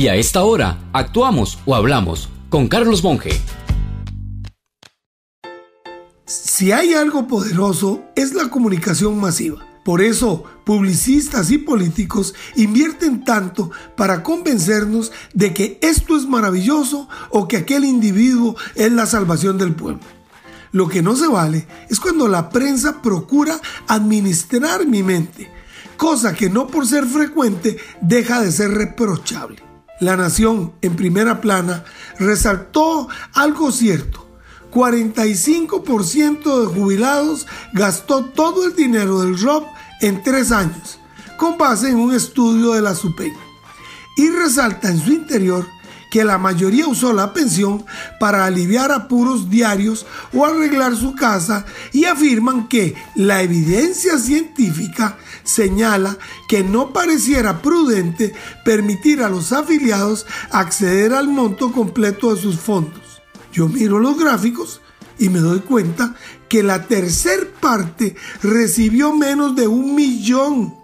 Y a esta hora, actuamos o hablamos con Carlos Monge. Si hay algo poderoso es la comunicación masiva. Por eso, publicistas y políticos invierten tanto para convencernos de que esto es maravilloso o que aquel individuo es la salvación del pueblo. Lo que no se vale es cuando la prensa procura administrar mi mente, cosa que no por ser frecuente deja de ser reprochable. La Nación, en primera plana, resaltó algo cierto. 45% de jubilados gastó todo el dinero del ROP en tres años, con base en un estudio de la SUPEN. Y resalta en su interior que la mayoría usó la pensión para aliviar apuros diarios o arreglar su casa y afirman que la evidencia científica señala que no pareciera prudente permitir a los afiliados acceder al monto completo de sus fondos. Yo miro los gráficos y me doy cuenta que la tercer parte recibió menos de un millón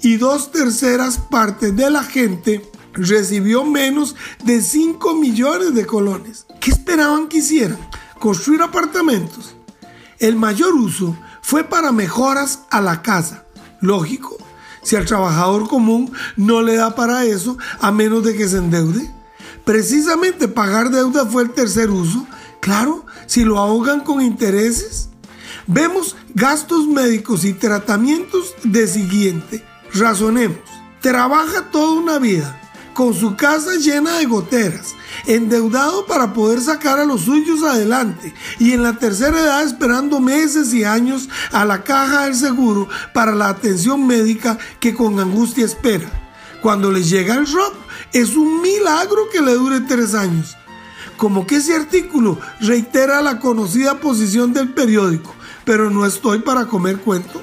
y dos terceras partes de la gente recibió menos de 5 millones de colones. ¿Qué esperaban que hicieran? Construir apartamentos. El mayor uso fue para mejoras a la casa. Lógico, si al trabajador común no le da para eso a menos de que se endeude. Precisamente pagar deuda fue el tercer uso. Claro, si lo ahogan con intereses. Vemos gastos médicos y tratamientos de siguiente. Razonemos. Trabaja toda una vida con su casa llena de goteras, endeudado para poder sacar a los suyos adelante y en la tercera edad esperando meses y años a la caja del seguro para la atención médica que con angustia espera. Cuando le llega el ROP, es un milagro que le dure tres años. Como que ese artículo reitera la conocida posición del periódico, pero no estoy para comer cuento.